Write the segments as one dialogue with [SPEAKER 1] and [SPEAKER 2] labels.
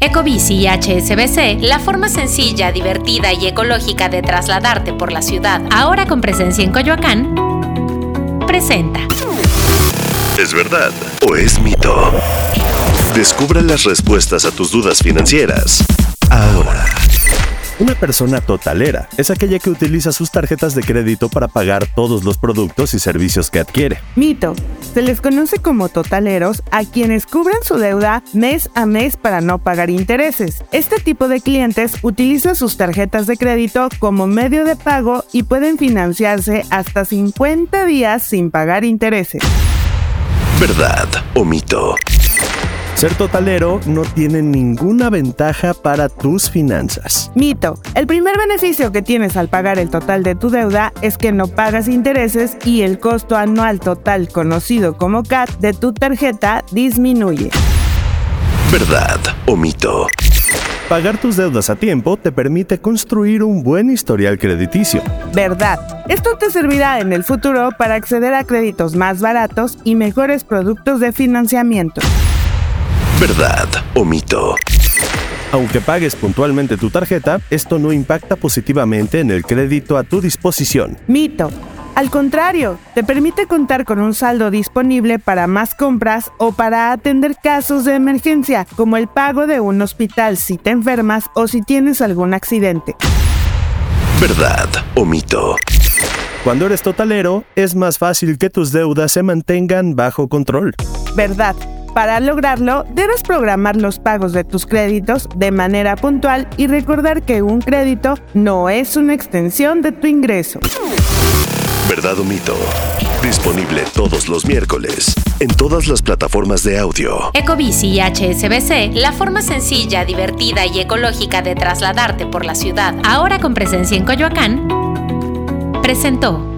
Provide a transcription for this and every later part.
[SPEAKER 1] Ecobici y HSBC, la forma sencilla, divertida y ecológica de trasladarte por la ciudad, ahora con presencia en Coyoacán, presenta.
[SPEAKER 2] ¿Es verdad o es mito? Descubra las respuestas a tus dudas financieras. Ahora.
[SPEAKER 3] Una persona totalera es aquella que utiliza sus tarjetas de crédito para pagar todos los productos y servicios que adquiere.
[SPEAKER 4] Mito. Se les conoce como totaleros a quienes cubren su deuda mes a mes para no pagar intereses. Este tipo de clientes utiliza sus tarjetas de crédito como medio de pago y pueden financiarse hasta 50 días sin pagar intereses.
[SPEAKER 2] ¿Verdad o mito?
[SPEAKER 3] Ser totalero no tiene ninguna ventaja para tus finanzas.
[SPEAKER 4] Mito. El primer beneficio que tienes al pagar el total de tu deuda es que no pagas intereses y el costo anual total conocido como CAT de tu tarjeta disminuye.
[SPEAKER 2] ¿Verdad o mito?
[SPEAKER 3] Pagar tus deudas a tiempo te permite construir un buen historial crediticio.
[SPEAKER 4] Verdad. Esto te servirá en el futuro para acceder a créditos más baratos y mejores productos de financiamiento.
[SPEAKER 2] ¿Verdad o mito?
[SPEAKER 3] Aunque pagues puntualmente tu tarjeta, esto no impacta positivamente en el crédito a tu disposición.
[SPEAKER 4] Mito. Al contrario, te permite contar con un saldo disponible para más compras o para atender casos de emergencia, como el pago de un hospital si te enfermas o si tienes algún accidente.
[SPEAKER 2] ¿Verdad o mito?
[SPEAKER 3] Cuando eres totalero, es más fácil que tus deudas se mantengan bajo control.
[SPEAKER 4] Verdad. Para lograrlo, debes programar los pagos de tus créditos de manera puntual y recordar que un crédito no es una extensión de tu ingreso.
[SPEAKER 2] ¿Verdad o mito? Disponible todos los miércoles en todas las plataformas de audio.
[SPEAKER 1] Ecobici y HSBC, la forma sencilla, divertida y ecológica de trasladarte por la ciudad, ahora con presencia en Coyoacán, presentó.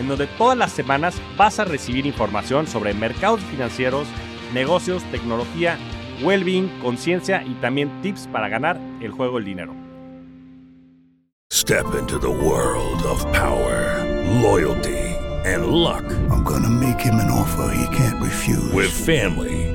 [SPEAKER 5] en donde todas las semanas vas a recibir información sobre mercados financieros, negocios, tecnología, well-being, conciencia y también tips para ganar el juego del dinero.
[SPEAKER 6] Step into the world of power, loyalty and luck.
[SPEAKER 7] I'm gonna make him an offer he can't refuse.
[SPEAKER 6] With family,